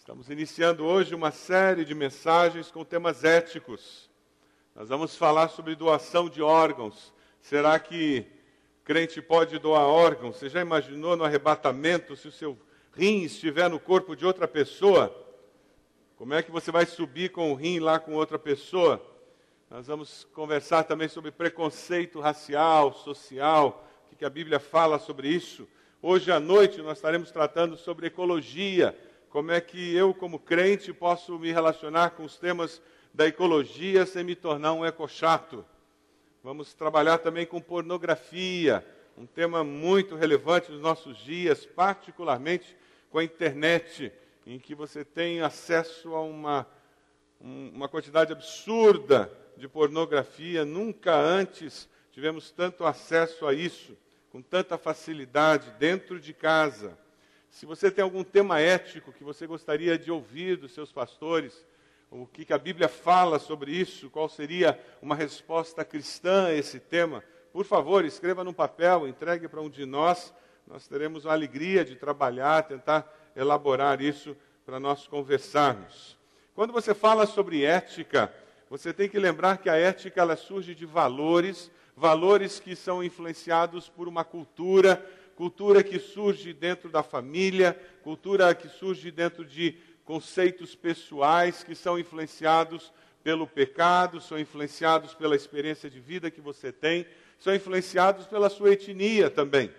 Estamos iniciando hoje uma série de mensagens com temas éticos. Nós vamos falar sobre doação de órgãos. Será que crente pode doar órgãos? Você já imaginou no arrebatamento se o seu rim estiver no corpo de outra pessoa? Como é que você vai subir com o rim lá com outra pessoa? Nós vamos conversar também sobre preconceito racial, social, o que a Bíblia fala sobre isso. Hoje à noite nós estaremos tratando sobre ecologia, como é que eu, como crente, posso me relacionar com os temas da ecologia sem me tornar um ecochato. Vamos trabalhar também com pornografia, um tema muito relevante nos nossos dias, particularmente com a internet, em que você tem acesso a uma, uma quantidade absurda de pornografia. Nunca antes tivemos tanto acesso a isso com tanta facilidade dentro de casa. Se você tem algum tema ético que você gostaria de ouvir dos seus pastores, o que, que a Bíblia fala sobre isso, qual seria uma resposta cristã a esse tema, por favor, escreva num papel, entregue para um de nós. Nós teremos a alegria de trabalhar, tentar elaborar isso para nós conversarmos. Quando você fala sobre ética, você tem que lembrar que a ética ela surge de valores valores que são influenciados por uma cultura, cultura que surge dentro da família, cultura que surge dentro de conceitos pessoais que são influenciados pelo pecado, são influenciados pela experiência de vida que você tem, são influenciados pela sua etnia também.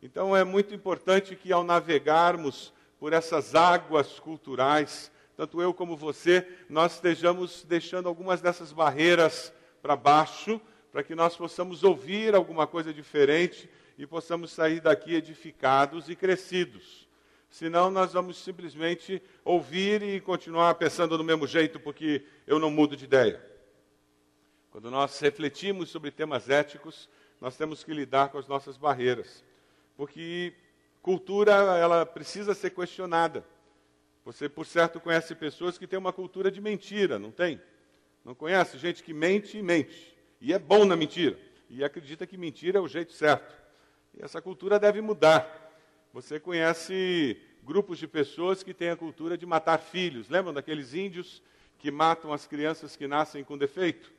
Então é muito importante que ao navegarmos por essas águas culturais, tanto eu como você, nós estejamos deixando algumas dessas barreiras para baixo para que nós possamos ouvir alguma coisa diferente e possamos sair daqui edificados e crescidos. Senão, nós vamos simplesmente ouvir e continuar pensando do mesmo jeito, porque eu não mudo de ideia. Quando nós refletimos sobre temas éticos, nós temos que lidar com as nossas barreiras, porque cultura ela precisa ser questionada. Você, por certo, conhece pessoas que têm uma cultura de mentira, não tem? Não conhece gente que mente e mente e é bom na mentira, e acredita que mentira é o jeito certo. E essa cultura deve mudar. Você conhece grupos de pessoas que têm a cultura de matar filhos. Lembram daqueles índios que matam as crianças que nascem com defeito?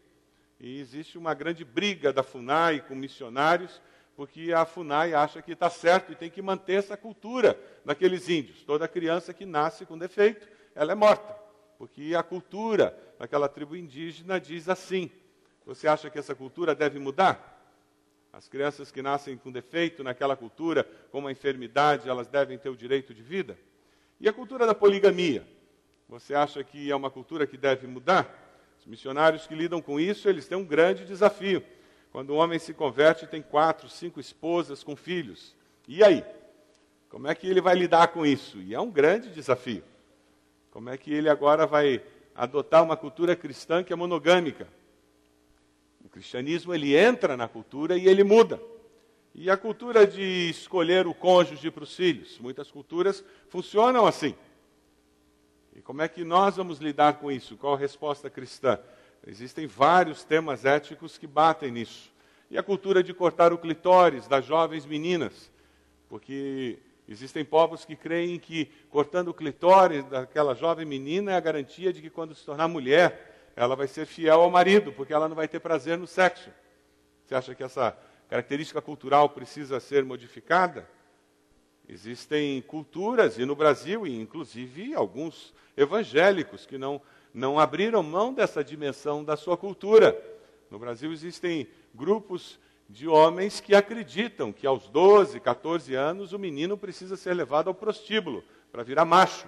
E existe uma grande briga da FUNAI com missionários, porque a FUNAI acha que está certo e tem que manter essa cultura daqueles índios. Toda criança que nasce com defeito, ela é morta, porque a cultura daquela tribo indígena diz assim. Você acha que essa cultura deve mudar? As crianças que nascem com defeito naquela cultura, com uma enfermidade, elas devem ter o direito de vida? E a cultura da poligamia? Você acha que é uma cultura que deve mudar? Os missionários que lidam com isso, eles têm um grande desafio. Quando um homem se converte, tem quatro, cinco esposas com filhos. E aí? Como é que ele vai lidar com isso? E é um grande desafio. Como é que ele agora vai adotar uma cultura cristã que é monogâmica? Cristianismo ele entra na cultura e ele muda. E a cultura de escolher o cônjuge para os filhos, muitas culturas funcionam assim. E como é que nós vamos lidar com isso? Qual a resposta cristã? Existem vários temas éticos que batem nisso. E a cultura de cortar o clitóris das jovens meninas, porque existem povos que creem que cortando o clitóris daquela jovem menina é a garantia de que quando se tornar mulher, ela vai ser fiel ao marido, porque ela não vai ter prazer no sexo. Você acha que essa característica cultural precisa ser modificada? Existem culturas, e no Brasil, e inclusive alguns evangélicos, que não, não abriram mão dessa dimensão da sua cultura. No Brasil existem grupos de homens que acreditam que aos 12, 14 anos o menino precisa ser levado ao prostíbulo para virar macho,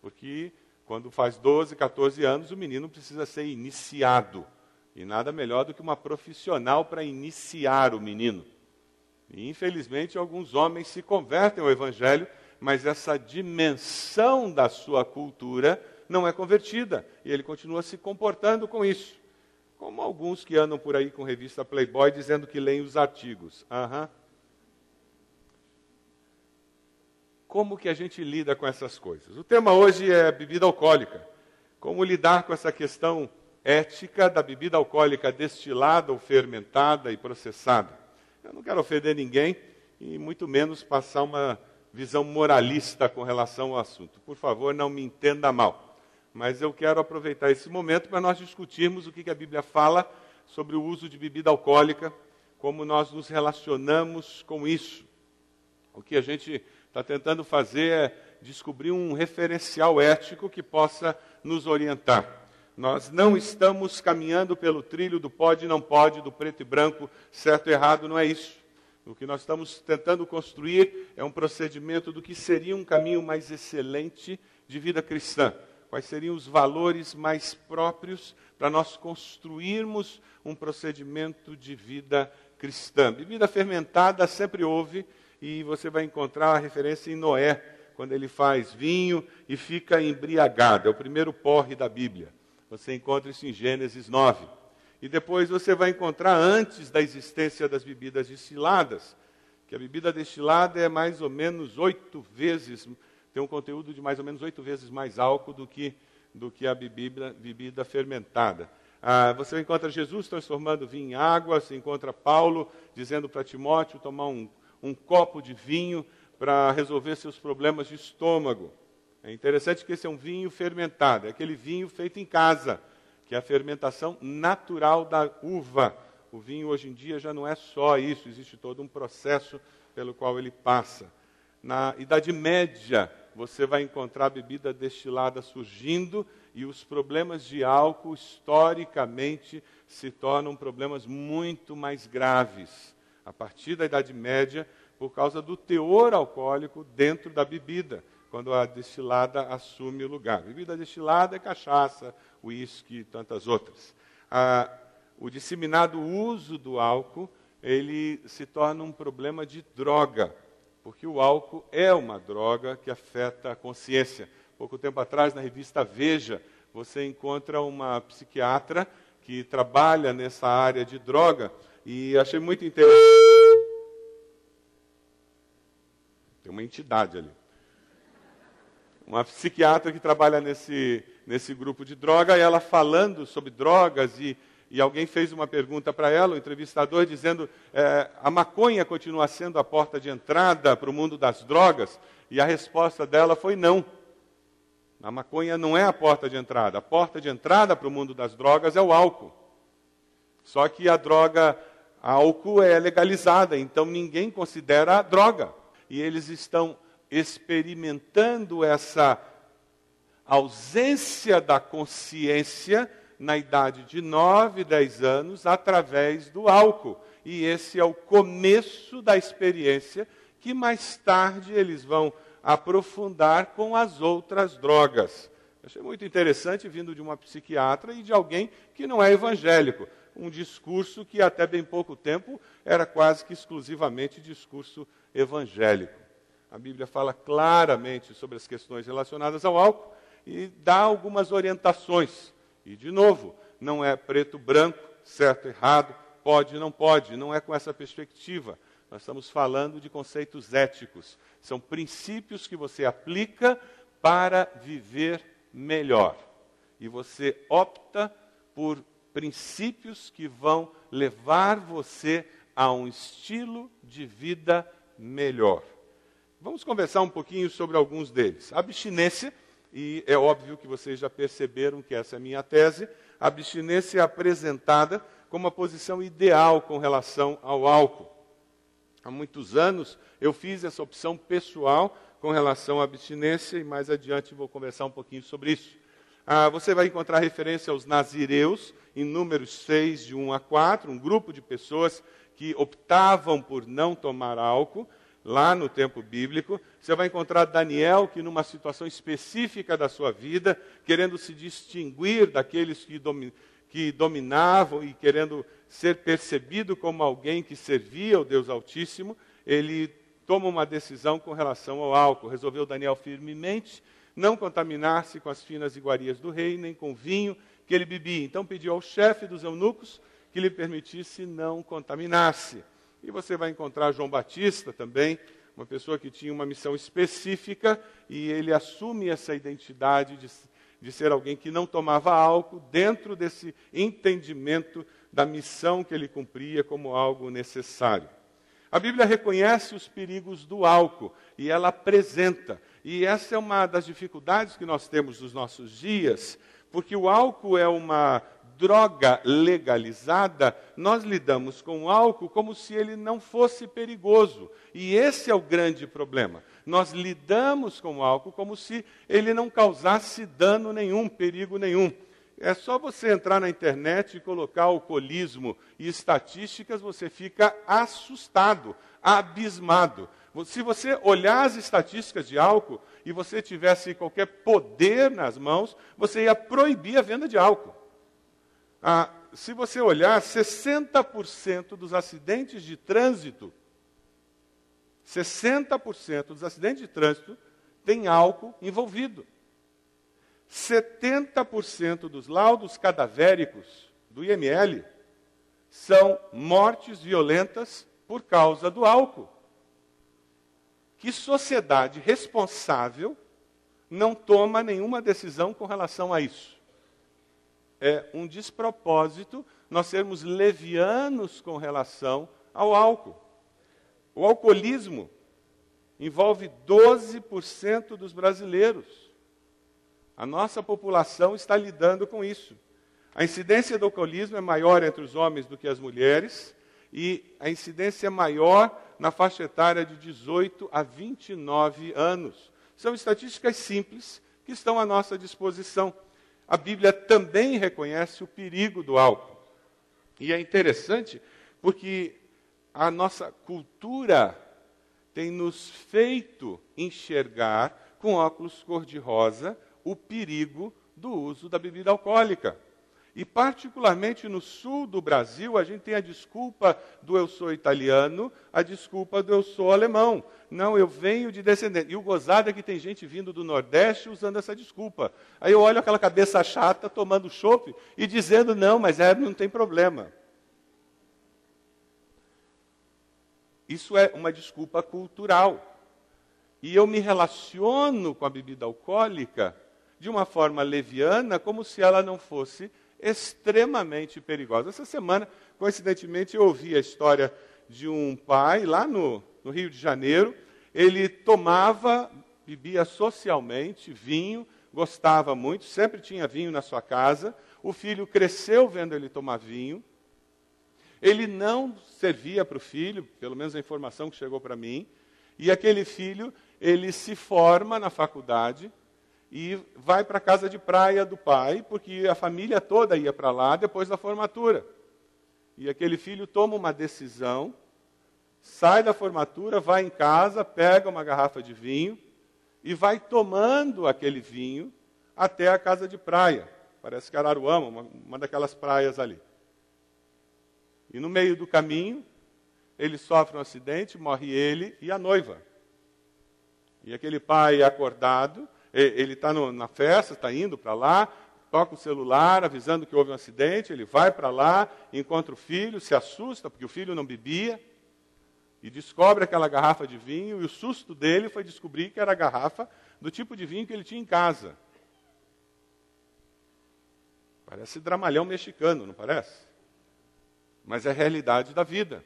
porque quando faz 12, 14 anos, o menino precisa ser iniciado. E nada melhor do que uma profissional para iniciar o menino. E, infelizmente, alguns homens se convertem ao Evangelho, mas essa dimensão da sua cultura não é convertida. E ele continua se comportando com isso. Como alguns que andam por aí com revista Playboy dizendo que leem os artigos. Aham. Uhum. Como que a gente lida com essas coisas. O tema hoje é bebida alcoólica. Como lidar com essa questão ética da bebida alcoólica destilada ou fermentada e processada. Eu não quero ofender ninguém e muito menos passar uma visão moralista com relação ao assunto. Por favor, não me entenda mal. Mas eu quero aproveitar esse momento para nós discutirmos o que a Bíblia fala sobre o uso de bebida alcoólica, como nós nos relacionamos com isso. O que a gente está tentando fazer é descobrir um referencial ético que possa nos orientar. Nós não estamos caminhando pelo trilho do pode e não pode, do preto e branco, certo e errado, não é isso. O que nós estamos tentando construir é um procedimento do que seria um caminho mais excelente de vida cristã. Quais seriam os valores mais próprios para nós construirmos um procedimento de vida cristã? Bebida fermentada sempre houve, e você vai encontrar a referência em Noé, quando ele faz vinho e fica embriagado. É o primeiro porre da Bíblia. Você encontra isso em Gênesis 9. E depois você vai encontrar antes da existência das bebidas destiladas, que a bebida destilada é mais ou menos oito vezes, tem um conteúdo de mais ou menos oito vezes mais álcool do que, do que a bebida, bebida fermentada. Ah, você encontra Jesus transformando vinho em água, você encontra Paulo dizendo para Timóteo tomar um, um copo de vinho para resolver seus problemas de estômago. É interessante que esse é um vinho fermentado, é aquele vinho feito em casa que é a fermentação natural da uva. O vinho hoje em dia já não é só isso, existe todo um processo pelo qual ele passa. Na Idade Média, você vai encontrar a bebida destilada surgindo e os problemas de álcool, historicamente, se tornam problemas muito mais graves. A partir da Idade Média, por causa do teor alcoólico dentro da bebida, quando a destilada assume o lugar. Bebida destilada é cachaça, uísque e tantas outras. Ah, o disseminado uso do álcool, ele se torna um problema de droga, porque o álcool é uma droga que afeta a consciência. Pouco tempo atrás, na revista Veja, você encontra uma psiquiatra que trabalha nessa área de droga e achei muito interessante. Tem uma entidade ali. Uma psiquiatra que trabalha nesse, nesse grupo de droga, e ela falando sobre drogas, e, e alguém fez uma pergunta para ela, o entrevistador, dizendo: é, a maconha continua sendo a porta de entrada para o mundo das drogas? E a resposta dela foi: não. A maconha não é a porta de entrada. A porta de entrada para o mundo das drogas é o álcool. Só que a droga álcool é legalizada, então ninguém considera droga. E eles estão experimentando essa ausência da consciência na idade de 9, 10 anos através do álcool. E esse é o começo da experiência que mais tarde eles vão aprofundar com as outras drogas. achei muito interessante vindo de uma psiquiatra e de alguém que não é evangélico. Um discurso que até bem pouco tempo era quase que exclusivamente discurso evangélico. A Bíblia fala claramente sobre as questões relacionadas ao álcool e dá algumas orientações. E, de novo, não é preto, branco, certo, errado, pode, não pode, não é com essa perspectiva. Nós estamos falando de conceitos éticos. São princípios que você aplica para viver melhor. E você opta por princípios que vão levar você a um estilo de vida melhor. Vamos conversar um pouquinho sobre alguns deles. abstinência e é óbvio que vocês já perceberam que essa é a minha tese, abstinência é apresentada como a posição ideal com relação ao álcool. Há muitos anos eu fiz essa opção pessoal com relação à abstinência e mais adiante vou conversar um pouquinho sobre isso. Ah, você vai encontrar referência aos nazireus em números 6, de 1 a 4, um grupo de pessoas que optavam por não tomar álcool lá no tempo bíblico. Você vai encontrar Daniel, que numa situação específica da sua vida, querendo se distinguir daqueles que, domi que dominavam e querendo ser percebido como alguém que servia ao Deus Altíssimo, ele toma uma decisão com relação ao álcool. Resolveu Daniel firmemente não contaminar-se com as finas iguarias do rei, nem com o vinho que ele bebia. Então pediu ao chefe dos eunucos que lhe permitisse não contaminar-se. E você vai encontrar João Batista também, uma pessoa que tinha uma missão específica e ele assume essa identidade de, de ser alguém que não tomava álcool dentro desse entendimento da missão que ele cumpria como algo necessário. A Bíblia reconhece os perigos do álcool e ela apresenta. E essa é uma das dificuldades que nós temos nos nossos dias, porque o álcool é uma droga legalizada, nós lidamos com o álcool como se ele não fosse perigoso. E esse é o grande problema. Nós lidamos com o álcool como se ele não causasse dano nenhum, perigo nenhum. É só você entrar na internet e colocar alcoolismo e estatísticas, você fica assustado, abismado. Se você olhar as estatísticas de álcool e você tivesse qualquer poder nas mãos, você ia proibir a venda de álcool. Ah, se você olhar, 60% dos acidentes de trânsito, 60% dos acidentes de trânsito tem álcool envolvido. 70% dos laudos cadavéricos do IML são mortes violentas por causa do álcool. Que sociedade responsável não toma nenhuma decisão com relação a isso? é um despropósito nós sermos levianos com relação ao álcool. O alcoolismo envolve 12% dos brasileiros. A nossa população está lidando com isso. A incidência do alcoolismo é maior entre os homens do que as mulheres, e a incidência é maior na faixa etária de 18 a 29 anos. São estatísticas simples que estão à nossa disposição a Bíblia também reconhece o perigo do álcool. E é interessante porque a nossa cultura tem nos feito enxergar com óculos cor-de-rosa o perigo do uso da bebida alcoólica. E, particularmente no sul do Brasil, a gente tem a desculpa do eu sou italiano, a desculpa do eu sou alemão. Não, eu venho de descendente. E o gozado é que tem gente vindo do Nordeste usando essa desculpa. Aí eu olho aquela cabeça chata tomando chope e dizendo: não, mas é, não tem problema. Isso é uma desculpa cultural. E eu me relaciono com a bebida alcoólica de uma forma leviana, como se ela não fosse extremamente perigosa. Essa semana, coincidentemente, eu ouvi a história de um pai lá no, no Rio de Janeiro. Ele tomava, bebia socialmente vinho, gostava muito, sempre tinha vinho na sua casa. O filho cresceu vendo ele tomar vinho. Ele não servia para o filho, pelo menos a informação que chegou para mim. E aquele filho, ele se forma na faculdade, e vai para a casa de praia do pai, porque a família toda ia para lá depois da formatura. E aquele filho toma uma decisão, sai da formatura, vai em casa, pega uma garrafa de vinho e vai tomando aquele vinho até a casa de praia. Parece que Araruama, uma, uma daquelas praias ali. E no meio do caminho, ele sofre um acidente, morre ele e a noiva. E aquele pai acordado ele está na festa, está indo para lá, toca o celular avisando que houve um acidente, ele vai para lá, encontra o filho, se assusta, porque o filho não bebia, e descobre aquela garrafa de vinho, e o susto dele foi descobrir que era a garrafa do tipo de vinho que ele tinha em casa. Parece dramalhão mexicano, não parece? Mas é a realidade da vida.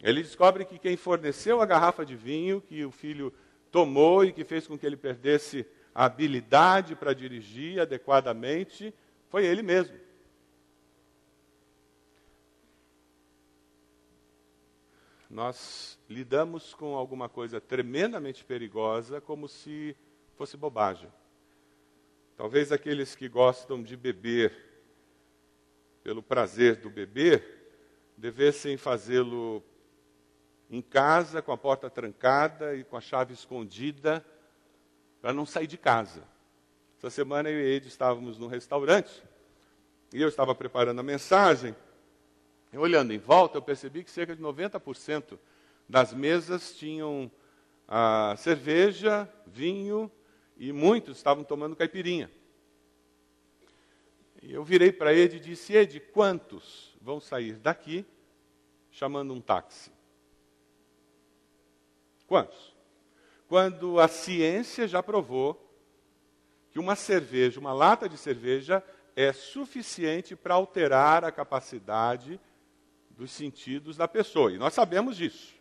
Ele descobre que quem forneceu a garrafa de vinho que o filho tomou e que fez com que ele perdesse a habilidade para dirigir adequadamente foi ele mesmo. Nós lidamos com alguma coisa tremendamente perigosa como se fosse bobagem. Talvez aqueles que gostam de beber pelo prazer do beber devessem fazê-lo em casa, com a porta trancada e com a chave escondida, para não sair de casa. Essa semana eu e Ed estávamos num restaurante e eu estava preparando a mensagem. E olhando em volta, eu percebi que cerca de 90% das mesas tinham ah, cerveja, vinho e muitos estavam tomando caipirinha. E eu virei para Ed e disse: Ed, quantos vão sair daqui chamando um táxi? Quantos? Quando a ciência já provou que uma cerveja, uma lata de cerveja, é suficiente para alterar a capacidade dos sentidos da pessoa. E nós sabemos disso.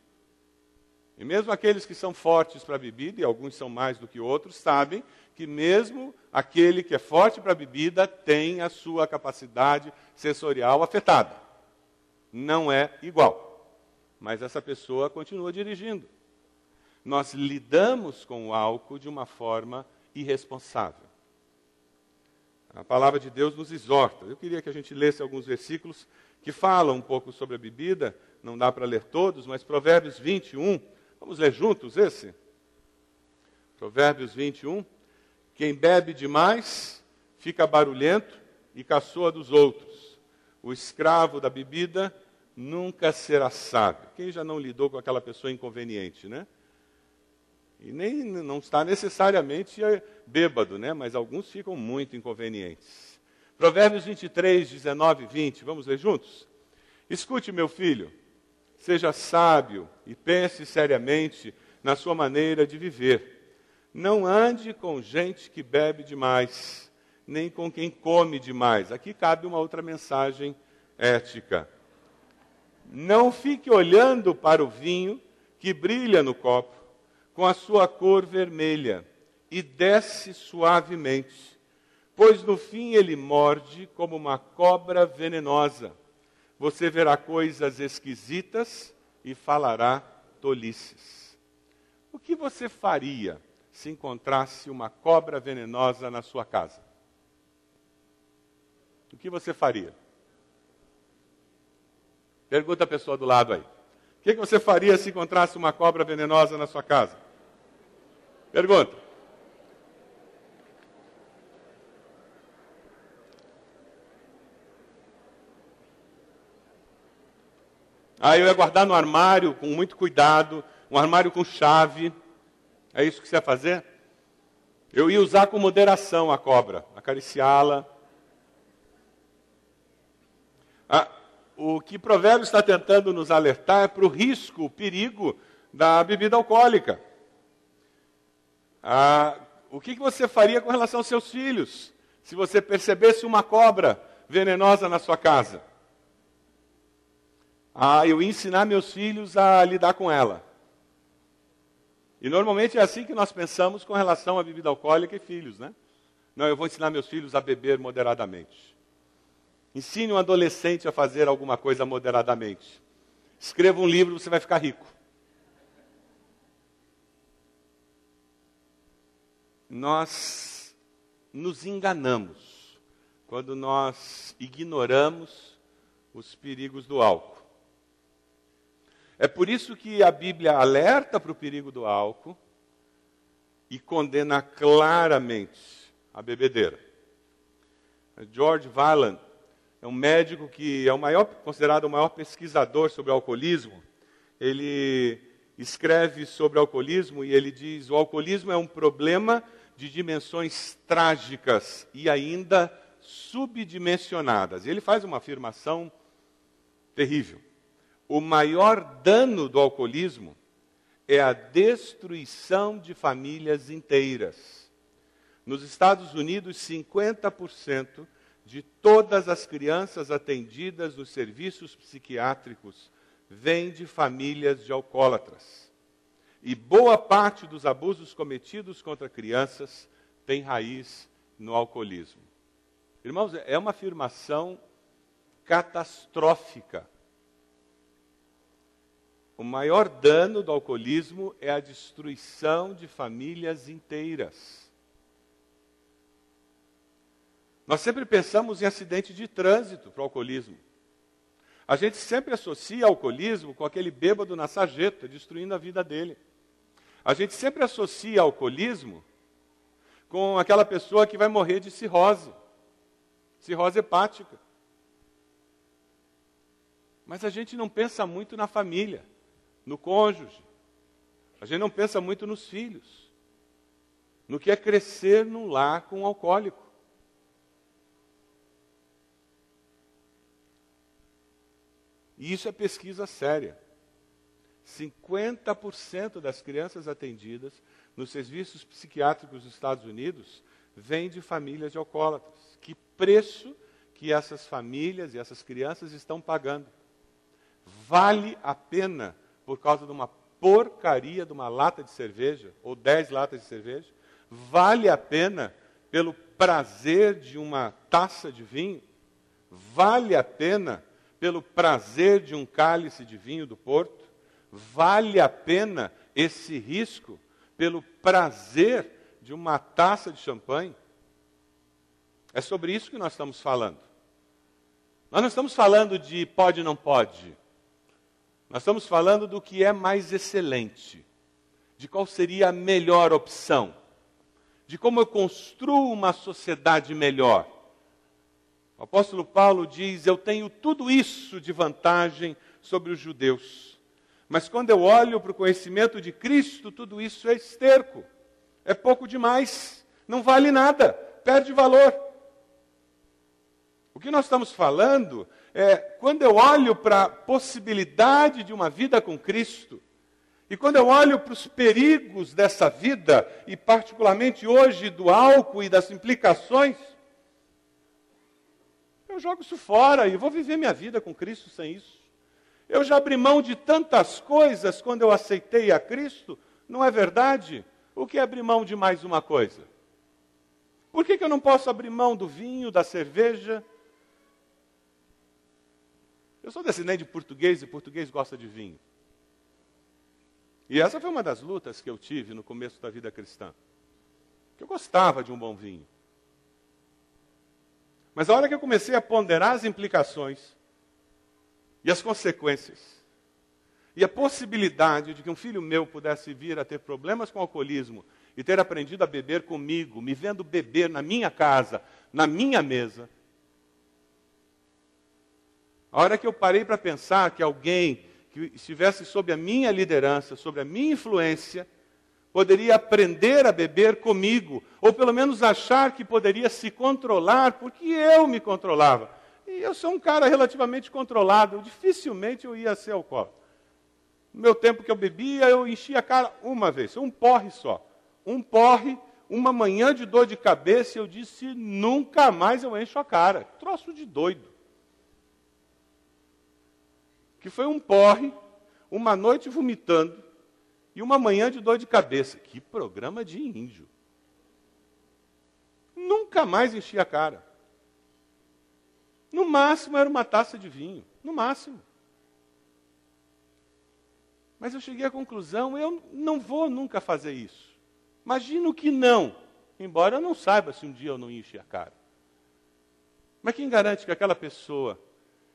E mesmo aqueles que são fortes para a bebida, e alguns são mais do que outros, sabem que mesmo aquele que é forte para a bebida tem a sua capacidade sensorial afetada. Não é igual. Mas essa pessoa continua dirigindo. Nós lidamos com o álcool de uma forma irresponsável. A palavra de Deus nos exorta. Eu queria que a gente lesse alguns versículos que falam um pouco sobre a bebida. Não dá para ler todos, mas Provérbios 21. Vamos ler juntos esse? Provérbios 21. Quem bebe demais fica barulhento e caçoa dos outros. O escravo da bebida nunca será sábio. Quem já não lidou com aquela pessoa inconveniente, né? E nem não está necessariamente bêbado, né? Mas alguns ficam muito inconvenientes. Provérbios 23, 19 e 20. Vamos ler juntos? Escute, meu filho, seja sábio e pense seriamente na sua maneira de viver. Não ande com gente que bebe demais, nem com quem come demais. Aqui cabe uma outra mensagem ética. Não fique olhando para o vinho que brilha no copo, com a sua cor vermelha, e desce suavemente, pois no fim ele morde como uma cobra venenosa. Você verá coisas esquisitas e falará tolices. O que você faria se encontrasse uma cobra venenosa na sua casa? O que você faria? Pergunta a pessoa do lado aí. O que, você faria se encontrasse uma cobra venenosa na sua casa? Pergunta. Aí eu ia guardar no armário com muito cuidado, um armário com chave. É isso que você ia fazer? Eu ia usar com moderação a cobra, acariciá-la. Ah, o que Provérbios está tentando nos alertar é para o risco, o perigo da bebida alcoólica. Ah, o que, você faria com relação aos seus filhos se você percebesse uma cobra venenosa na sua casa? Ah, eu ia ensinar meus filhos a lidar com ela. E normalmente é assim que nós pensamos com relação à bebida alcoólica e filhos, né? Não, eu vou ensinar meus filhos a beber moderadamente. Ensine um adolescente a fazer alguma coisa moderadamente. Escreva um livro, você vai ficar rico. Nós nos enganamos quando nós ignoramos os perigos do álcool. É por isso que a Bíblia alerta para o perigo do álcool e condena claramente a bebedeira. George Valland é um médico que é o maior, considerado o maior pesquisador sobre alcoolismo. Ele escreve sobre alcoolismo e ele diz: o alcoolismo é um problema de dimensões trágicas e ainda subdimensionadas. E ele faz uma afirmação terrível. O maior dano do alcoolismo é a destruição de famílias inteiras. Nos Estados Unidos, 50% de todas as crianças atendidas nos serviços psiquiátricos vêm de famílias de alcoólatras. E boa parte dos abusos cometidos contra crianças tem raiz no alcoolismo. Irmãos, é uma afirmação catastrófica. O maior dano do alcoolismo é a destruição de famílias inteiras. Nós sempre pensamos em acidente de trânsito para o alcoolismo. A gente sempre associa alcoolismo com aquele bêbado na sarjeta, destruindo a vida dele. A gente sempre associa alcoolismo com aquela pessoa que vai morrer de cirrose, cirrose hepática. Mas a gente não pensa muito na família, no cônjuge. A gente não pensa muito nos filhos, no que é crescer num lar com um alcoólico. E isso é pesquisa séria. 50% das crianças atendidas nos serviços psiquiátricos dos Estados Unidos vêm de famílias de alcoólatras. Que preço que essas famílias e essas crianças estão pagando? vale a pena por causa de uma porcaria de uma lata de cerveja, ou dez latas de cerveja? Vale a pena pelo prazer de uma taça de vinho? Vale a pena pelo prazer de um cálice de vinho do Porto? Vale a pena esse risco pelo prazer de uma taça de champanhe? É sobre isso que nós estamos falando. Nós não estamos falando de pode não pode. Nós estamos falando do que é mais excelente, de qual seria a melhor opção, de como eu construo uma sociedade melhor. O apóstolo Paulo diz: Eu tenho tudo isso de vantagem sobre os judeus. Mas quando eu olho para o conhecimento de Cristo, tudo isso é esterco, é pouco demais, não vale nada, perde valor. O que nós estamos falando é, quando eu olho para a possibilidade de uma vida com Cristo, e quando eu olho para os perigos dessa vida, e particularmente hoje do álcool e das implicações, eu jogo isso fora e vou viver minha vida com Cristo sem isso. Eu já abri mão de tantas coisas quando eu aceitei a Cristo, não é verdade? O que é abrir mão de mais uma coisa? Por que, que eu não posso abrir mão do vinho, da cerveja, eu sou descendente de português e português gosta de vinho. E essa foi uma das lutas que eu tive no começo da vida cristã. Que eu gostava de um bom vinho. Mas a hora que eu comecei a ponderar as implicações e as consequências, e a possibilidade de que um filho meu pudesse vir a ter problemas com alcoolismo e ter aprendido a beber comigo, me vendo beber na minha casa, na minha mesa, a hora que eu parei para pensar que alguém que estivesse sob a minha liderança, sob a minha influência, poderia aprender a beber comigo, ou pelo menos achar que poderia se controlar, porque eu me controlava. Eu sou um cara relativamente controlado, dificilmente eu ia ser alcoólatra. No meu tempo que eu bebia, eu enchia a cara uma vez, um porre só. Um porre, uma manhã de dor de cabeça, eu disse: nunca mais eu encho a cara. Troço de doido que foi um porre, uma noite vomitando e uma manhã de dor de cabeça. Que programa de índio. Nunca mais enchi a cara. No máximo era uma taça de vinho, no máximo. Mas eu cheguei à conclusão, eu não vou nunca fazer isso. Imagino que não, embora eu não saiba se um dia eu não enchi a cara. Mas quem garante que aquela pessoa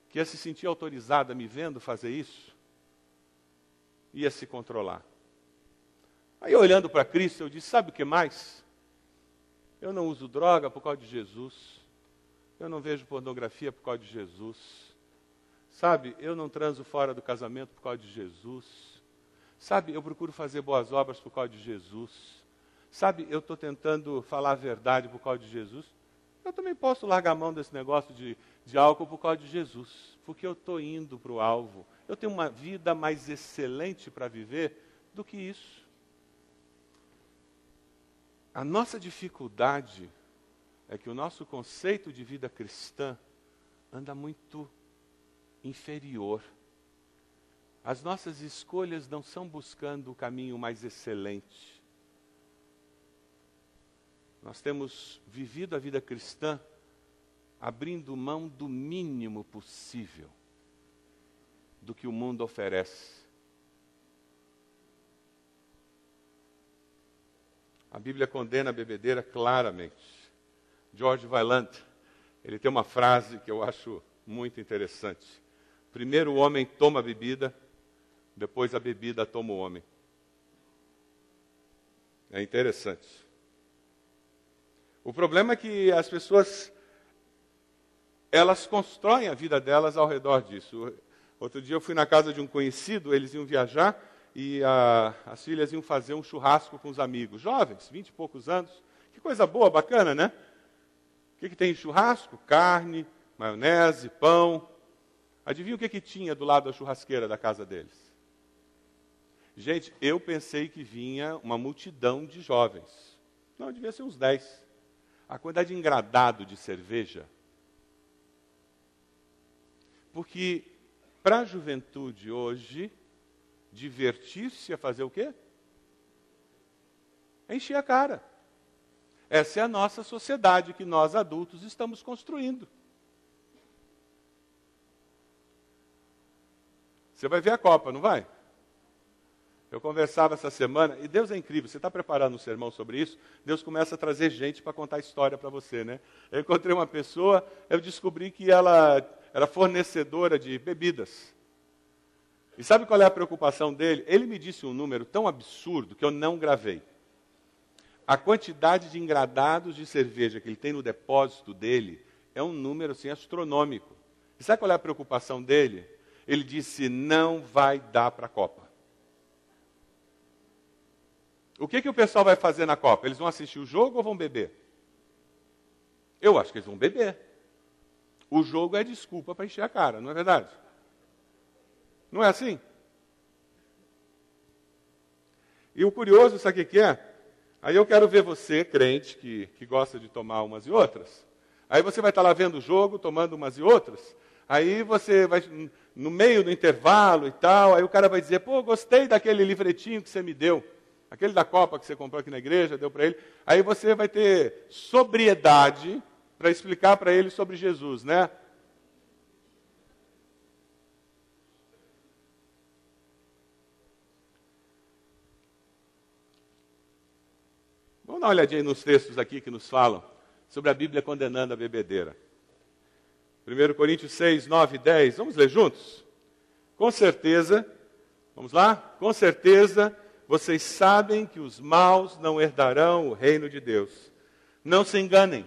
que ia se sentir autorizada me vendo fazer isso, ia se controlar. Aí, olhando para Cristo, eu disse: Sabe o que mais? Eu não uso droga por causa de Jesus. Eu não vejo pornografia por causa de Jesus. Sabe, eu não transo fora do casamento por causa de Jesus. Sabe, eu procuro fazer boas obras por causa de Jesus. Sabe, eu estou tentando falar a verdade por causa de Jesus. Eu também posso largar a mão desse negócio de de álcool por causa de Jesus, porque eu estou indo para o alvo. Eu tenho uma vida mais excelente para viver do que isso. A nossa dificuldade é que o nosso conceito de vida cristã anda muito inferior. As nossas escolhas não são buscando o caminho mais excelente. Nós temos vivido a vida cristã abrindo mão do mínimo possível do que o mundo oferece. A Bíblia condena a bebedeira claramente. George Vaillant, ele tem uma frase que eu acho muito interessante. Primeiro o homem toma a bebida, depois a bebida toma o homem. É interessante. O problema é que as pessoas elas constroem a vida delas ao redor disso. Outro dia eu fui na casa de um conhecido, eles iam viajar e a, as filhas iam fazer um churrasco com os amigos, jovens, vinte e poucos anos. Que coisa boa, bacana, né? Que, que tem em churrasco? Carne, maionese, pão. Adivinha o que, que tinha do lado da churrasqueira da casa deles? Gente, eu pensei que vinha uma multidão de jovens. Não, devia ser uns dez. A quantidade de engradado de cerveja porque para a juventude hoje, divertir-se é fazer o quê? É encher a cara. Essa é a nossa sociedade que nós adultos estamos construindo. Você vai ver a Copa, não vai? Eu conversava essa semana, e Deus é incrível, você está preparando um sermão sobre isso, Deus começa a trazer gente para contar história para você, né? Eu encontrei uma pessoa, eu descobri que ela era fornecedora de bebidas. E sabe qual é a preocupação dele? Ele me disse um número tão absurdo que eu não gravei. A quantidade de engradados de cerveja que ele tem no depósito dele é um número assim astronômico. E sabe qual é a preocupação dele? Ele disse: não vai dar para a Copa. O que, que o pessoal vai fazer na Copa? Eles vão assistir o jogo ou vão beber? Eu acho que eles vão beber. O jogo é desculpa para encher a cara, não é verdade? Não é assim? E o curioso, sabe o que é? Aí eu quero ver você, crente, que, que gosta de tomar umas e outras. Aí você vai estar lá vendo o jogo, tomando umas e outras. Aí você vai, no meio do intervalo e tal, aí o cara vai dizer, pô, gostei daquele livretinho que você me deu aquele da Copa que você comprou aqui na igreja, deu para ele. Aí você vai ter sobriedade para explicar para ele sobre Jesus, né? Vamos dar uma olhadinha nos textos aqui que nos falam sobre a Bíblia condenando a bebedeira. 1 Coríntios 6, 9 e 10. Vamos ler juntos? Com certeza, vamos lá? Com certeza, vocês sabem que os maus não herdarão o reino de Deus. Não se enganem,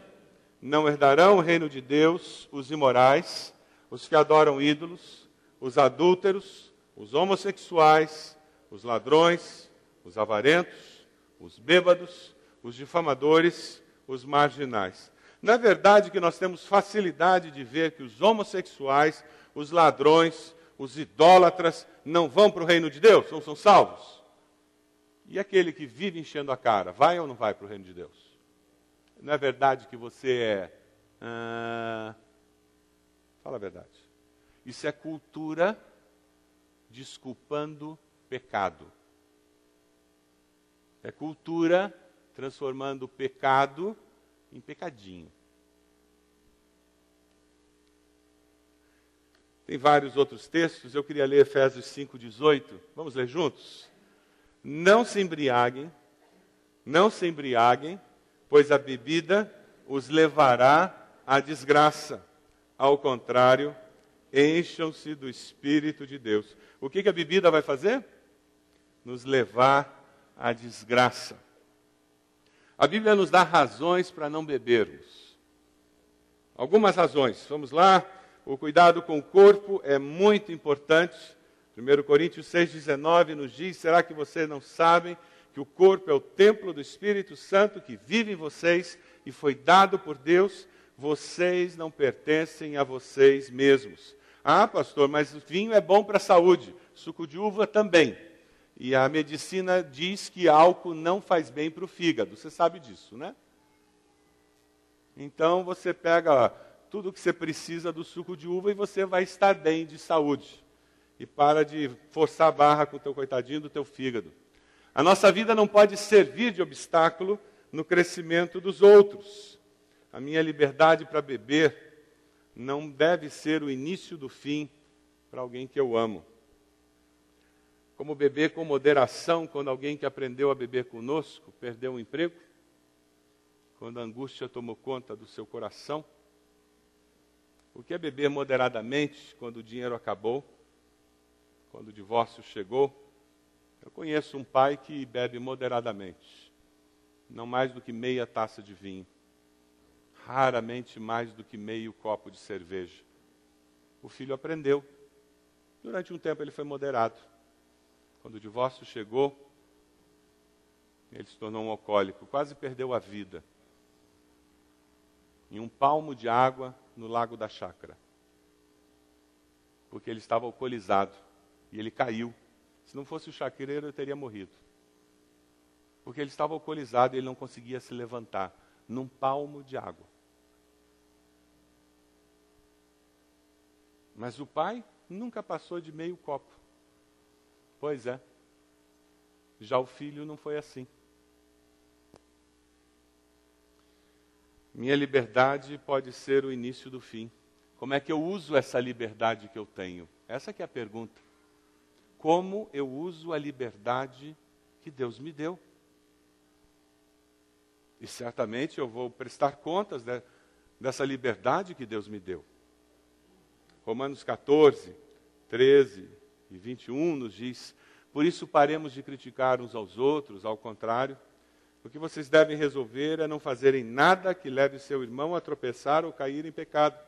não herdarão o reino de Deus os imorais, os que adoram ídolos, os adúlteros, os homossexuais, os ladrões, os avarentos, os bêbados, os difamadores, os marginais. É verdade que nós temos facilidade de ver que os homossexuais, os ladrões, os idólatras não vão para o reino de Deus, não são salvos? E aquele que vive enchendo a cara, vai ou não vai para o reino de Deus? Não é verdade que você é. Ah, fala a verdade. Isso é cultura desculpando pecado. É cultura transformando o pecado em pecadinho. Tem vários outros textos, eu queria ler Efésios 5,18. Vamos ler juntos? Não se embriaguem, não se embriaguem, pois a bebida os levará à desgraça. Ao contrário, encham-se do Espírito de Deus. O que, que a bebida vai fazer? Nos levar à desgraça. A Bíblia nos dá razões para não bebermos. Algumas razões. Vamos lá. O cuidado com o corpo é muito importante. 1 Coríntios 6,19 nos diz: será que vocês não sabem que o corpo é o templo do Espírito Santo que vive em vocês e foi dado por Deus? Vocês não pertencem a vocês mesmos. Ah, pastor, mas o vinho é bom para a saúde, suco de uva também. E a medicina diz que álcool não faz bem para o fígado. Você sabe disso, né? Então você pega tudo que você precisa do suco de uva e você vai estar bem de saúde e para de forçar a barra com o teu coitadinho do teu fígado. A nossa vida não pode servir de obstáculo no crescimento dos outros. A minha liberdade para beber não deve ser o início do fim para alguém que eu amo. Como beber com moderação quando alguém que aprendeu a beber conosco perdeu o um emprego? Quando a angústia tomou conta do seu coração? O que é beber moderadamente quando o dinheiro acabou? quando o divórcio chegou, eu conheço um pai que bebe moderadamente, não mais do que meia taça de vinho, raramente mais do que meio copo de cerveja. O filho aprendeu. Durante um tempo ele foi moderado. Quando o divórcio chegou, ele se tornou um alcoólico, quase perdeu a vida. Em um palmo de água no lago da chácara. Porque ele estava alcoolizado. E ele caiu. Se não fosse o chaqueiro, ele teria morrido. Porque ele estava alcoolizado e ele não conseguia se levantar num palmo de água. Mas o pai nunca passou de meio copo. Pois é. Já o filho não foi assim. Minha liberdade pode ser o início do fim. Como é que eu uso essa liberdade que eu tenho? Essa é a pergunta. Como eu uso a liberdade que Deus me deu? E certamente eu vou prestar contas de, dessa liberdade que Deus me deu. Romanos 14, 13 e 21 nos diz: Por isso paremos de criticar uns aos outros, ao contrário o que vocês devem resolver é não fazerem nada que leve seu irmão a tropeçar ou cair em pecado.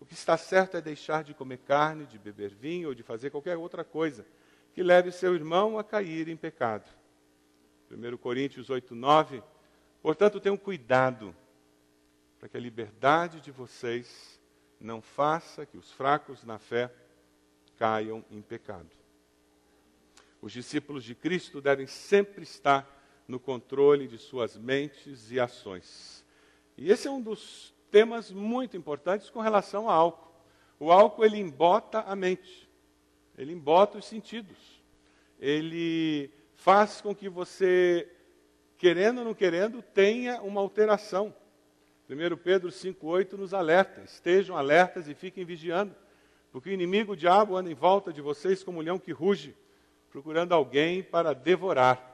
O que está certo é deixar de comer carne, de beber vinho ou de fazer qualquer outra coisa que leve seu irmão a cair em pecado. 1 Coríntios 8, 9. Portanto, tenham cuidado para que a liberdade de vocês não faça que os fracos na fé caiam em pecado. Os discípulos de Cristo devem sempre estar no controle de suas mentes e ações. E esse é um dos temas muito importantes com relação ao álcool. O álcool ele embota a mente, ele embota os sentidos, ele faz com que você, querendo ou não querendo, tenha uma alteração. 1 Pedro 5,8 nos alerta: estejam alertas e fiquem vigiando, porque o inimigo, o diabo, anda em volta de vocês como um leão que ruge, procurando alguém para devorar.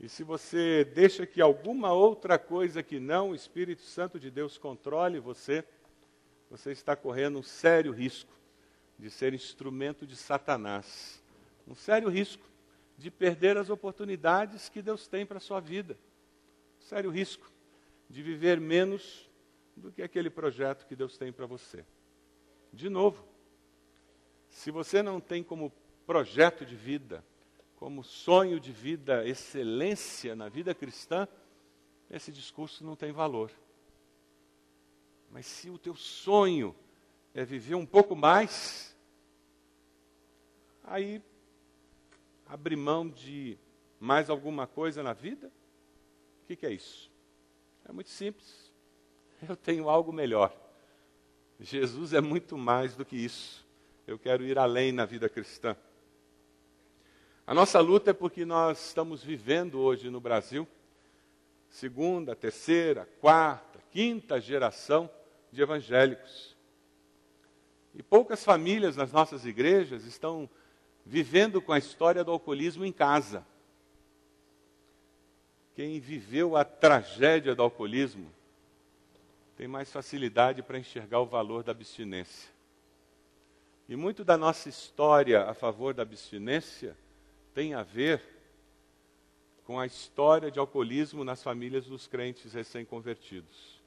E se você deixa que alguma outra coisa que não o Espírito Santo de Deus controle você, você está correndo um sério risco de ser instrumento de Satanás. Um sério risco de perder as oportunidades que Deus tem para a sua vida. Um sério risco de viver menos do que aquele projeto que Deus tem para você. De novo, se você não tem como projeto de vida como sonho de vida, excelência na vida cristã, esse discurso não tem valor. Mas se o teu sonho é viver um pouco mais, aí abrir mão de mais alguma coisa na vida? O que, que é isso? É muito simples. Eu tenho algo melhor. Jesus é muito mais do que isso. Eu quero ir além na vida cristã. A nossa luta é porque nós estamos vivendo hoje no Brasil segunda, terceira, quarta, quinta geração de evangélicos. E poucas famílias nas nossas igrejas estão vivendo com a história do alcoolismo em casa. Quem viveu a tragédia do alcoolismo tem mais facilidade para enxergar o valor da abstinência. E muito da nossa história a favor da abstinência tem a ver com a história de alcoolismo nas famílias dos crentes recém-convertidos.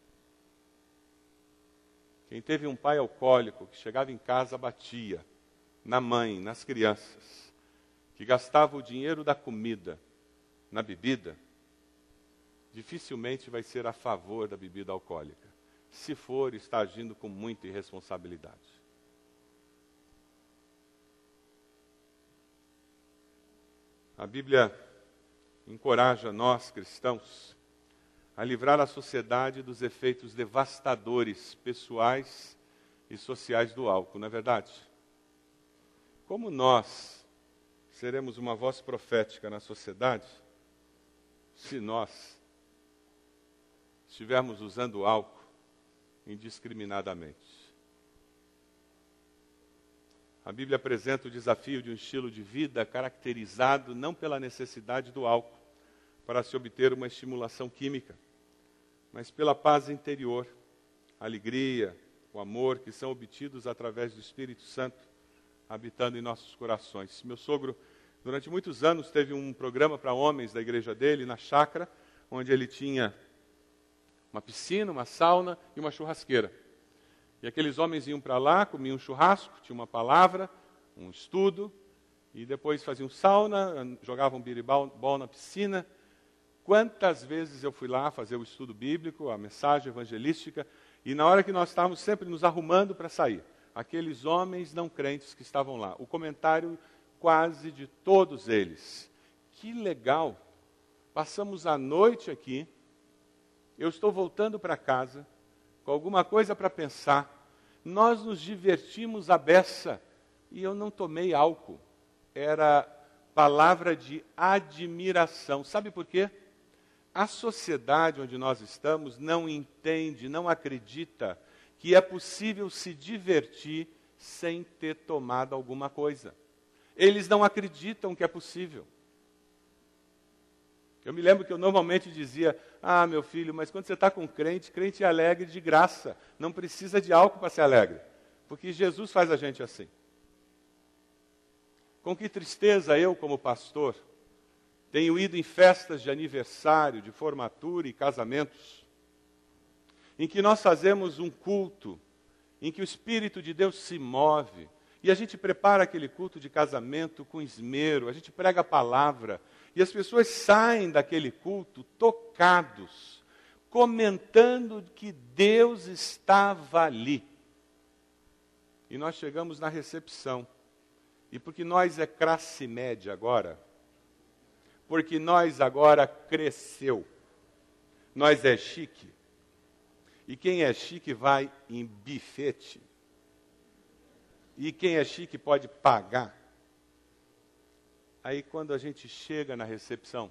Quem teve um pai alcoólico que chegava em casa batia na mãe, nas crianças, que gastava o dinheiro da comida na bebida, dificilmente vai ser a favor da bebida alcoólica. Se for, está agindo com muita irresponsabilidade. A Bíblia encoraja nós, cristãos, a livrar a sociedade dos efeitos devastadores pessoais e sociais do álcool, não é verdade? Como nós seremos uma voz profética na sociedade se nós estivermos usando álcool indiscriminadamente? A Bíblia apresenta o desafio de um estilo de vida caracterizado não pela necessidade do álcool para se obter uma estimulação química, mas pela paz interior, a alegria, o amor que são obtidos através do Espírito Santo habitando em nossos corações. Meu sogro, durante muitos anos, teve um programa para homens da igreja dele, na chácara, onde ele tinha uma piscina, uma sauna e uma churrasqueira. E aqueles homens iam para lá, comiam um churrasco, tinha uma palavra, um estudo, e depois faziam sauna, jogavam biribol na piscina. Quantas vezes eu fui lá fazer o estudo bíblico, a mensagem evangelística, e na hora que nós estávamos sempre nos arrumando para sair, aqueles homens não crentes que estavam lá, o comentário quase de todos eles. Que legal! Passamos a noite aqui, eu estou voltando para casa, com alguma coisa para pensar. Nós nos divertimos a beça E eu não tomei álcool. Era palavra de admiração. Sabe por quê? A sociedade onde nós estamos não entende, não acredita que é possível se divertir sem ter tomado alguma coisa. Eles não acreditam que é possível. Eu me lembro que eu normalmente dizia: Ah, meu filho, mas quando você está com crente, crente é alegre de graça. Não precisa de álcool para ser alegre. Porque Jesus faz a gente assim. Com que tristeza eu, como pastor, tenho ido em festas de aniversário, de formatura e casamentos, em que nós fazemos um culto, em que o Espírito de Deus se move, e a gente prepara aquele culto de casamento com esmero, a gente prega a palavra, e as pessoas saem daquele culto tocados, comentando que Deus estava ali. E nós chegamos na recepção. E porque nós é classe média agora, porque nós agora cresceu, nós é chique, e quem é chique vai em bifete. E quem é chique pode pagar. Aí quando a gente chega na recepção,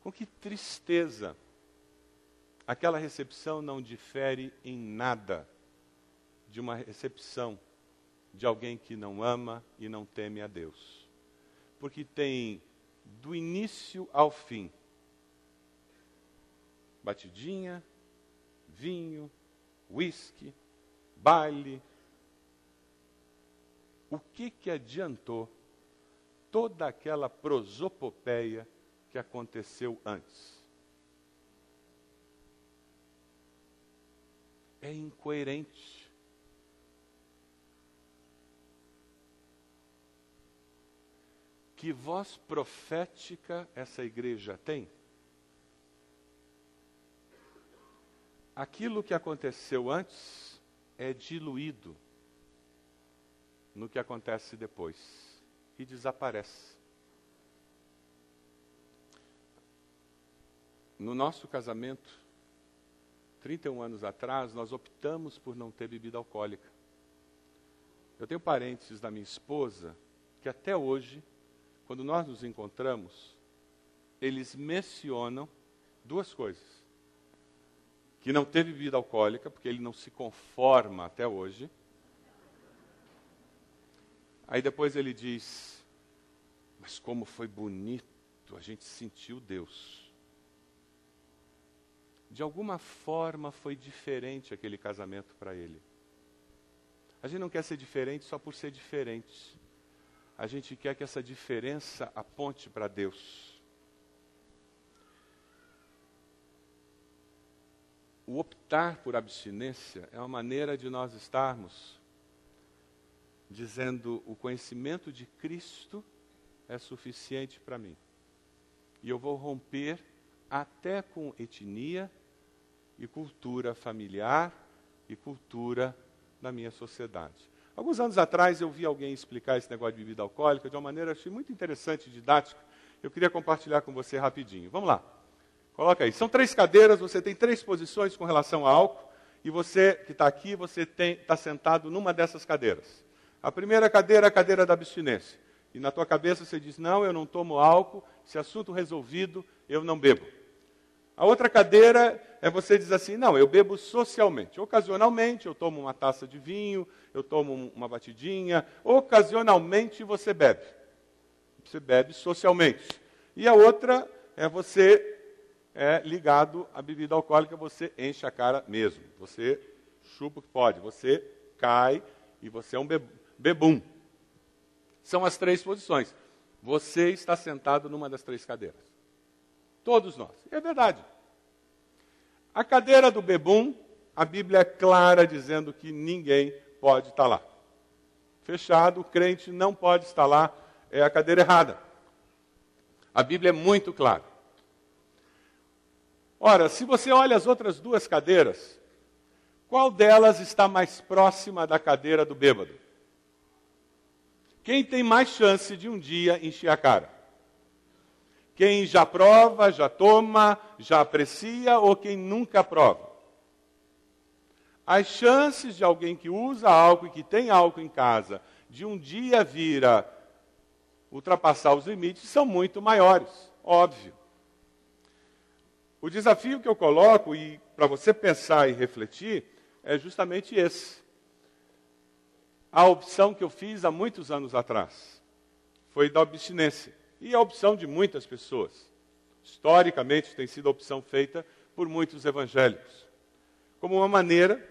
com que tristeza. Aquela recepção não difere em nada de uma recepção de alguém que não ama e não teme a Deus. Porque tem do início ao fim batidinha, vinho, whisky, baile. O que que adiantou toda aquela prosopopeia que aconteceu antes? É incoerente. Que voz profética essa igreja tem? aquilo que aconteceu antes é diluído no que acontece depois e desaparece. No nosso casamento, 31 anos atrás, nós optamos por não ter bebida alcoólica. Eu tenho parentes da minha esposa que até hoje, quando nós nos encontramos, eles mencionam duas coisas que não teve bebida alcoólica, porque ele não se conforma até hoje. Aí depois ele diz: Mas como foi bonito, a gente sentiu Deus. De alguma forma foi diferente aquele casamento para ele. A gente não quer ser diferente só por ser diferente. A gente quer que essa diferença aponte para Deus. o optar por abstinência é uma maneira de nós estarmos dizendo o conhecimento de Cristo é suficiente para mim. E eu vou romper até com etnia e cultura familiar e cultura da minha sociedade. Alguns anos atrás eu vi alguém explicar esse negócio de bebida alcoólica de uma maneira achei muito interessante e didática. Eu queria compartilhar com você rapidinho. Vamos lá. Coloca aí. São três cadeiras, você tem três posições com relação ao álcool, e você que está aqui, você está sentado numa dessas cadeiras. A primeira cadeira é a cadeira da abstinência. E na tua cabeça você diz: Não, eu não tomo álcool, esse assunto resolvido, eu não bebo. A outra cadeira é você diz assim: Não, eu bebo socialmente. Ocasionalmente eu tomo uma taça de vinho, eu tomo uma batidinha. Ocasionalmente você bebe. Você bebe socialmente. E a outra é você é ligado à bebida alcoólica, você enche a cara mesmo. Você chupa o que pode, você cai e você é um bebum. São as três posições. Você está sentado numa das três cadeiras. Todos nós. É verdade. A cadeira do bebum, a Bíblia é clara dizendo que ninguém pode estar lá. Fechado, o crente não pode estar lá, é a cadeira errada. A Bíblia é muito clara. Ora, se você olha as outras duas cadeiras, qual delas está mais próxima da cadeira do bêbado? Quem tem mais chance de um dia encher a cara? Quem já prova, já toma, já aprecia ou quem nunca prova? as chances de alguém que usa álcool e que tem álcool em casa de um dia vir a ultrapassar os limites são muito maiores, óbvio. O desafio que eu coloco, e para você pensar e refletir, é justamente esse. A opção que eu fiz há muitos anos atrás foi da abstinência. E a opção de muitas pessoas. Historicamente, tem sido a opção feita por muitos evangélicos. Como uma maneira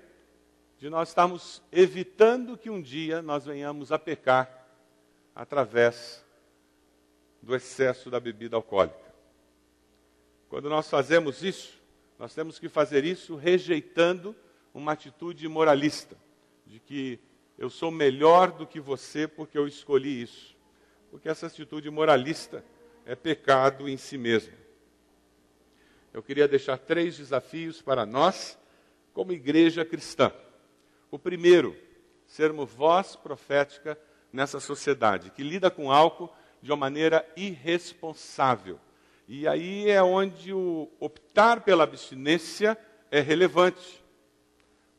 de nós estarmos evitando que um dia nós venhamos a pecar através do excesso da bebida alcoólica. Quando nós fazemos isso, nós temos que fazer isso rejeitando uma atitude moralista, de que eu sou melhor do que você porque eu escolhi isso. Porque essa atitude moralista é pecado em si mesmo. Eu queria deixar três desafios para nós, como igreja cristã. O primeiro, sermos voz profética nessa sociedade que lida com álcool de uma maneira irresponsável. E aí é onde o optar pela abstinência é relevante.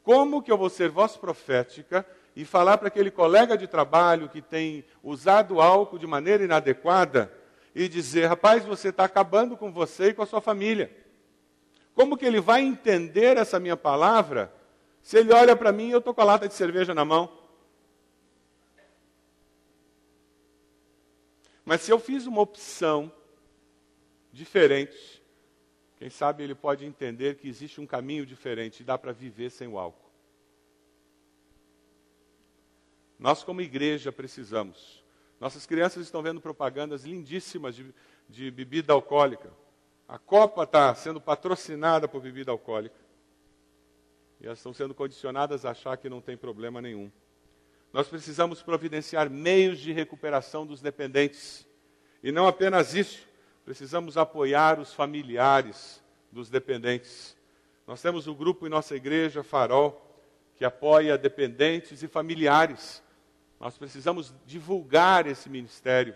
Como que eu vou ser voz profética e falar para aquele colega de trabalho que tem usado álcool de maneira inadequada e dizer, rapaz, você está acabando com você e com a sua família? Como que ele vai entender essa minha palavra se ele olha para mim e eu estou com a lata de cerveja na mão? Mas se eu fiz uma opção diferente, quem sabe ele pode entender que existe um caminho diferente e dá para viver sem o álcool. Nós, como igreja, precisamos. Nossas crianças estão vendo propagandas lindíssimas de, de bebida alcoólica. A Copa está sendo patrocinada por bebida alcoólica. E elas estão sendo condicionadas a achar que não tem problema nenhum. Nós precisamos providenciar meios de recuperação dos dependentes. E não apenas isso, precisamos apoiar os familiares dos dependentes. Nós temos um grupo em nossa igreja, Farol, que apoia dependentes e familiares. Nós precisamos divulgar esse ministério,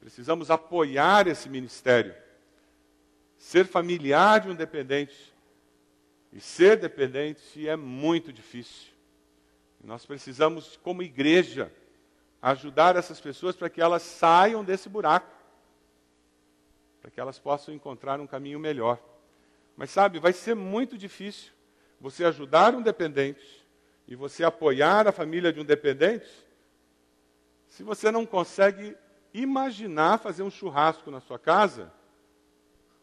precisamos apoiar esse ministério. Ser familiar de um dependente e ser dependente é muito difícil. Nós precisamos, como igreja, ajudar essas pessoas para que elas saiam desse buraco para que elas possam encontrar um caminho melhor. Mas sabe, vai ser muito difícil você ajudar um dependente e você apoiar a família de um dependente se você não consegue imaginar fazer um churrasco na sua casa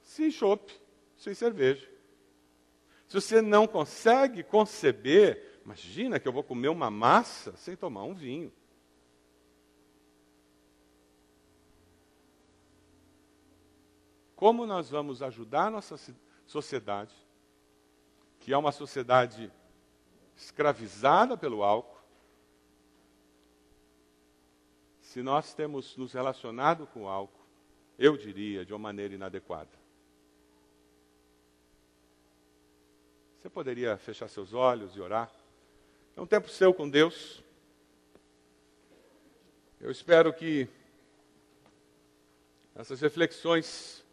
sem chope, sem cerveja. Se você não consegue conceber, imagina que eu vou comer uma massa sem tomar um vinho. Como nós vamos ajudar a nossa sociedade, que é uma sociedade escravizada pelo álcool, se nós temos nos relacionado com o álcool, eu diria, de uma maneira inadequada. Você poderia fechar seus olhos e orar? É um tempo seu com Deus. Eu espero que essas reflexões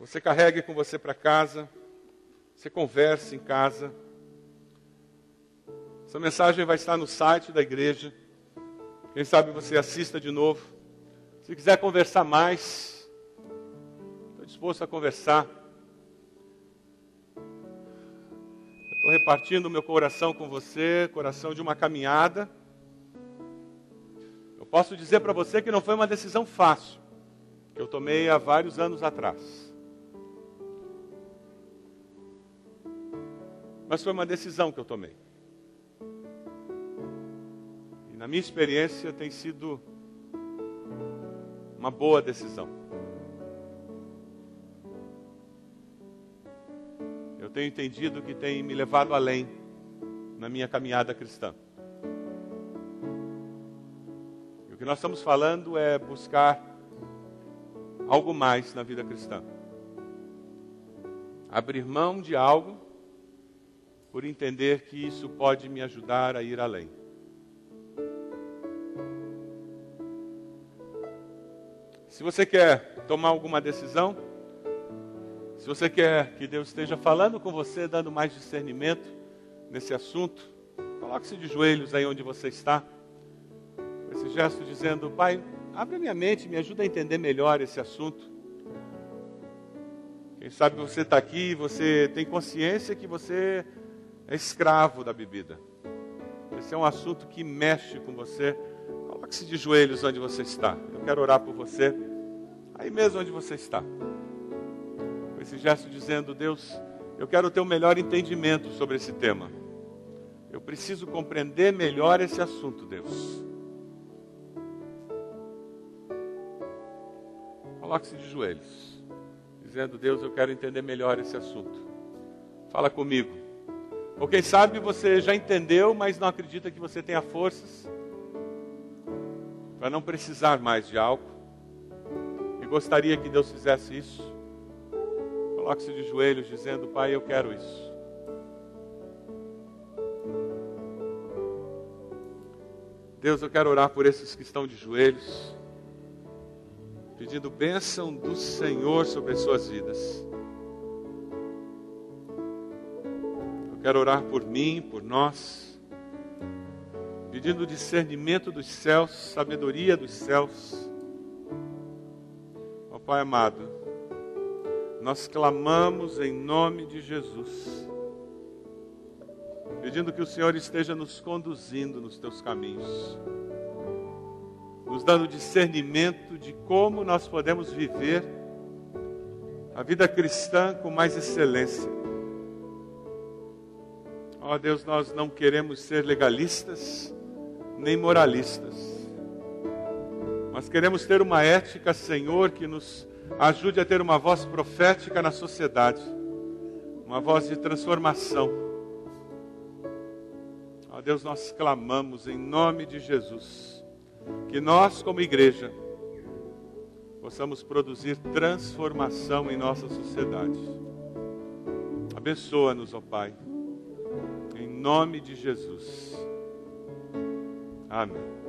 você carregue com você para casa, você converse em casa. Essa mensagem vai estar no site da igreja. Quem sabe você assista de novo. Se quiser conversar mais, estou disposto a conversar. Estou repartindo o meu coração com você, coração de uma caminhada. Eu posso dizer para você que não foi uma decisão fácil, que eu tomei há vários anos atrás. Mas foi uma decisão que eu tomei. Na minha experiência tem sido uma boa decisão. Eu tenho entendido que tem me levado além na minha caminhada cristã. E o que nós estamos falando é buscar algo mais na vida cristã. Abrir mão de algo por entender que isso pode me ajudar a ir além. Se você quer tomar alguma decisão, se você quer que Deus esteja falando com você, dando mais discernimento, nesse assunto, coloque-se de joelhos aí onde você está. Esse gesto dizendo, Pai, abre a minha mente, me ajuda a entender melhor esse assunto. Quem sabe você está aqui e você tem consciência que você é escravo da bebida. Esse é um assunto que mexe com você. Coloque-se de joelhos onde você está. Eu quero orar por você, aí mesmo onde você está. Com esse gesto dizendo, Deus, eu quero ter um melhor entendimento sobre esse tema. Eu preciso compreender melhor esse assunto, Deus. Coloque-se de joelhos, dizendo: Deus, eu quero entender melhor esse assunto. Fala comigo. Ou quem sabe você já entendeu, mas não acredita que você tenha forças para não precisar mais de algo. Gostaria que Deus fizesse isso. Coloque-se de joelhos dizendo: Pai, eu quero isso. Deus, eu quero orar por esses que estão de joelhos, pedindo bênção do Senhor sobre as suas vidas. Eu quero orar por mim, por nós, pedindo discernimento dos céus, sabedoria dos céus. Pai amado, nós clamamos em nome de Jesus, pedindo que o Senhor esteja nos conduzindo nos teus caminhos, nos dando discernimento de como nós podemos viver a vida cristã com mais excelência. Ó oh, Deus, nós não queremos ser legalistas nem moralistas, mas queremos ter uma ética, Senhor, que nos Ajude a ter uma voz profética na sociedade, uma voz de transformação. Ó Deus, nós clamamos em nome de Jesus, que nós, como igreja, possamos produzir transformação em nossa sociedade. Abençoa-nos, ó Pai, em nome de Jesus. Amém.